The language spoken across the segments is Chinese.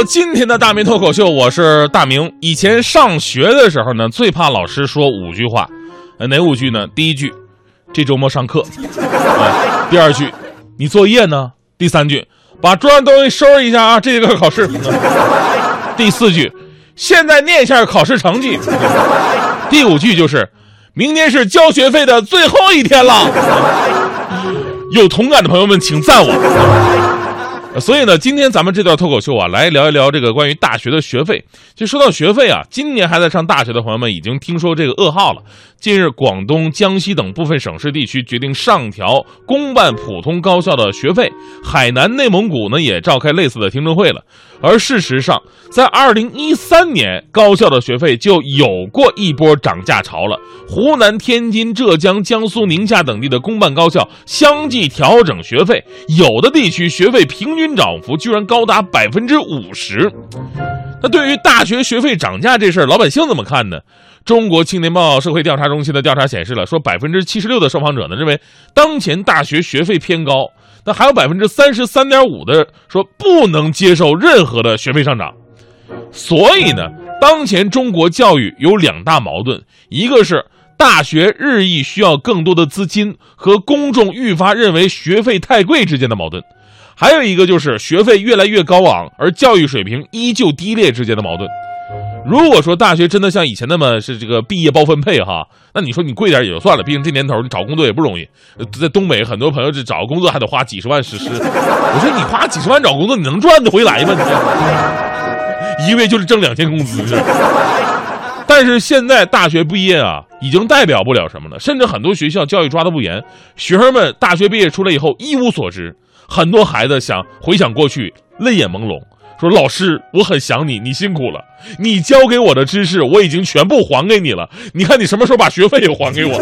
到今天的大明脱口秀，我是大明。以前上学的时候呢，最怕老师说五句话，呃，哪五句呢？第一句，这周末上课；呃、第二句，你作业呢？第三句，把桌上东西收拾一下啊，这节课考试。第四句，现在念一下考试成绩。第五句就是，明天是交学费的最后一天了。有同感的朋友们，请赞我。所以呢，今天咱们这段脱口秀啊，来聊一聊这个关于大学的学费。就说到学费啊，今年还在上大学的朋友们已经听说这个噩耗了。近日，广东、江西等部分省市地区决定上调公办普通高校的学费，海南、内蒙古呢也召开类似的听证会了。而事实上，在二零一三年，高校的学费就有过一波涨价潮了。湖南、天津、浙江、江苏、宁夏等地的公办高校相继调整学费，有的地区学费平均。涨幅居然高达百分之五十，那对于大学学费涨价这事儿，老百姓怎么看呢？中国青年报社会调查中心的调查显示了，说百分之七十六的受访者呢认为当前大学学费偏高，还有百分之三十三点五的说不能接受任何的学费上涨。所以呢，当前中国教育有两大矛盾，一个是大学日益需要更多的资金，和公众愈发认为学费太贵之间的矛盾。还有一个就是学费越来越高昂，而教育水平依旧低劣之间的矛盾。如果说大学真的像以前那么是这个毕业包分配哈，那你说你贵点也就算了，毕竟这年头你找工作也不容易。在东北，很多朋友这找个工作还得花几十万实施。我说你花几十万找工作，你能赚得回来吗？你一个月就是挣两千工资。但是现在大学毕业啊，已经代表不了什么了，甚至很多学校教育抓得不严，学生们大学毕业出来以后一无所知。很多孩子想回想过去，泪眼朦胧，说：“老师，我很想你，你辛苦了。你教给我的知识，我已经全部还给你了。你看你什么时候把学费也还给我？”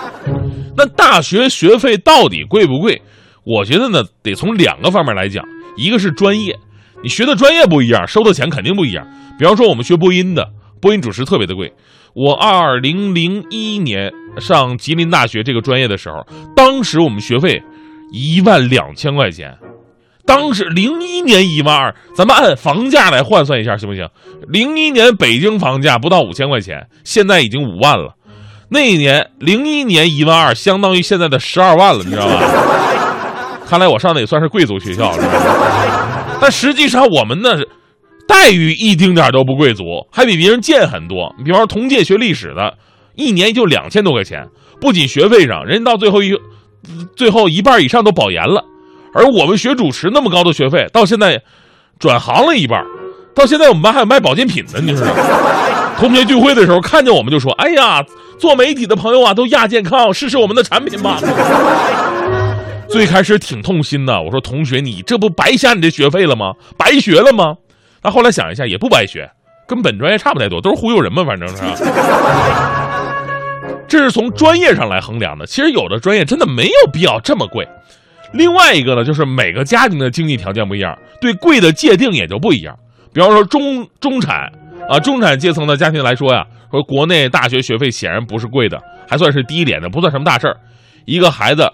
那大学学费到底贵不贵？我觉得呢，得从两个方面来讲。一个是专业，你学的专业不一样，收的钱肯定不一样。比方说，我们学播音的，播音主持特别的贵。我二零零一年上吉林大学这个专业的时候，当时我们学费。一万两千块钱，当时零一年一万二，咱们按房价来换算一下行不行？零一年北京房价不到五千块钱，现在已经五万了。那一年零一年一万二，相当于现在的十二万了，你知道吧？看来我上的也算是贵族学校，但实际上我们那是待遇一丁点都不贵族，还比别人贱很多。你比方说同届学历史的，一年就两千多块钱，不仅学费上，人到最后一。最后一半以上都保研了，而我们学主持那么高的学费，到现在转行了一半，到现在我们班还有卖保健品的，你知道吗？同学聚会的时候看见我们就说：“哎呀，做媒体的朋友啊，都亚健康，试试我们的产品吧。”最开始挺痛心的，我说：“同学，你这不白瞎你这学费了吗？白学了吗？”但后来想一下，也不白学，跟本专业差不太多，都是忽悠人嘛，反正是。这是从专业上来衡量的，其实有的专业真的没有必要这么贵。另外一个呢，就是每个家庭的经济条件不一样，对贵的界定也就不一样。比方说中中产啊，中产阶层的家庭来说呀，说国内大学学费显然不是贵的，还算是低廉的，不算什么大事儿。一个孩子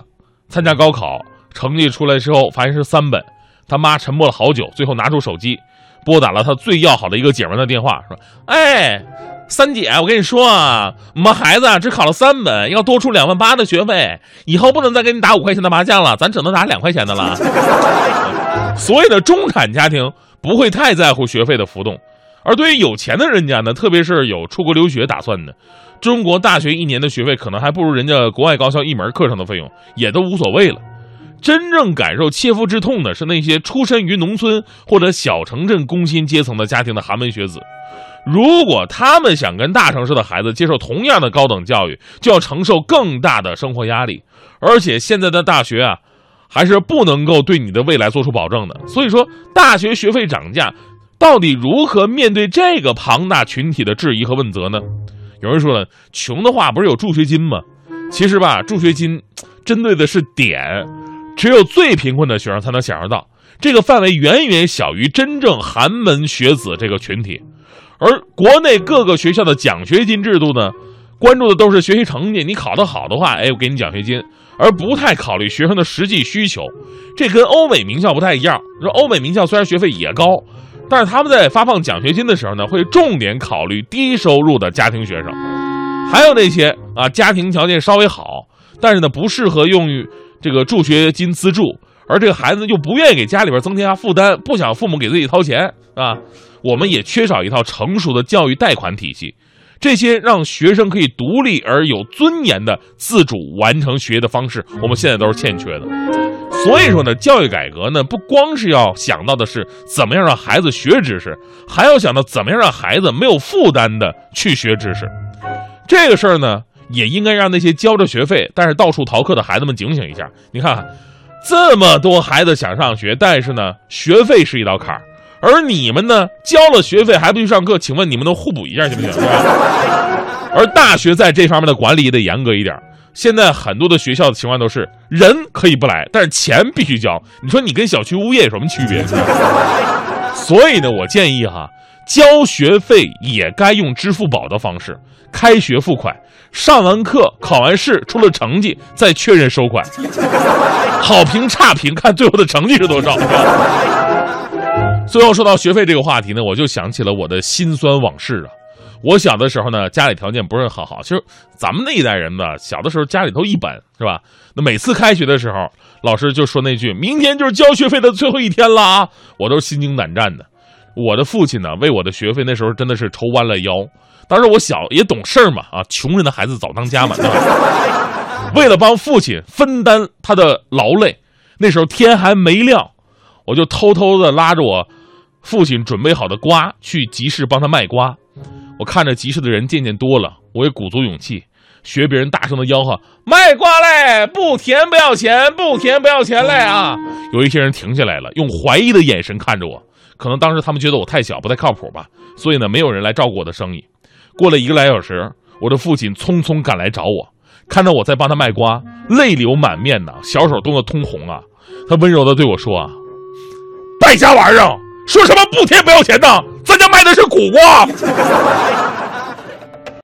参加高考，成绩出来之后发现是三本，他妈沉默了好久，最后拿出手机，拨打了他最要好的一个姐们的电话，说：“哎。”三姐，我跟你说啊，我们孩子啊只考了三本，要多出两万八的学费，以后不能再给你打五块钱的麻将了，咱只能打两块钱的了。所以呢，中产家庭不会太在乎学费的浮动，而对于有钱的人家呢，特别是有出国留学打算的，中国大学一年的学费可能还不如人家国外高校一门课程的费用，也都无所谓了。真正感受切肤之痛的是那些出身于农村或者小城镇工薪阶层的家庭的寒门学子。如果他们想跟大城市的孩子接受同样的高等教育，就要承受更大的生活压力。而且现在的大学啊，还是不能够对你的未来做出保证的。所以说，大学学费涨价，到底如何面对这个庞大群体的质疑和问责呢？有人说了，穷的话不是有助学金吗？其实吧，助学金针对的是点，只有最贫困的学生才能享受到，这个范围远远小于真正寒门学子这个群体。而国内各个学校的奖学金制度呢，关注的都是学习成绩。你考得好的话，哎，我给你奖学金；而不太考虑学生的实际需求。这跟欧美名校不太一样。说欧美名校虽然学费也高，但是他们在发放奖学金的时候呢，会重点考虑低收入的家庭学生，还有那些啊家庭条件稍微好，但是呢不适合用于这个助学金资助，而这个孩子又不愿意给家里边增加负担，不想父母给自己掏钱啊。我们也缺少一套成熟的教育贷款体系。这些让学生可以独立而有尊严的自主完成学业的方式，我们现在都是欠缺的。所以说呢，教育改革呢，不光是要想到的是怎么样让孩子学知识，还要想到怎么样让孩子没有负担的去学知识。这个事儿呢，也应该让那些交着学费但是到处逃课的孩子们警醒一下。你看，这么多孩子想上学，但是呢，学费是一道坎儿。而你们呢，交了学费还不去上课？请问你们能互补一下行不行？而大学在这方面的管理也得严格一点。现在很多的学校的情况都是人可以不来，但是钱必须交。你说你跟小区物业有什么区别？所以呢，我建议哈，交学费也该用支付宝的方式，开学付款，上完课考完试出了成绩再确认收款，好评差评看最后的成绩是多少。最后说到学费这个话题呢，我就想起了我的辛酸往事啊。我小的时候呢，家里条件不是很好。其实咱们那一代人呢，小的时候家里都一般，是吧？那每次开学的时候，老师就说那句“明天就是交学费的最后一天了啊”，我都是心惊胆战的。我的父亲呢，为我的学费那时候真的是愁弯了腰。当时我小也懂事嘛，啊，穷人的孩子早当家嘛。为了帮父亲分担他的劳累，那时候天还没亮。我就偷偷的拉着我父亲准备好的瓜去集市帮他卖瓜。我看着集市的人渐渐多了，我也鼓足勇气学别人大声的吆喝：“卖瓜嘞，不甜不要钱，不甜不要钱嘞啊！”有一些人停下来了，用怀疑的眼神看着我。可能当时他们觉得我太小，不太靠谱吧，所以呢，没有人来照顾我的生意。过了一个来小时，我的父亲匆匆赶来找我，看到我在帮他卖瓜，泪流满面呐，小手冻得通红啊。他温柔的对我说：“啊。”败家玩意儿，说什么不甜不要钱呢？咱家卖的是苦瓜。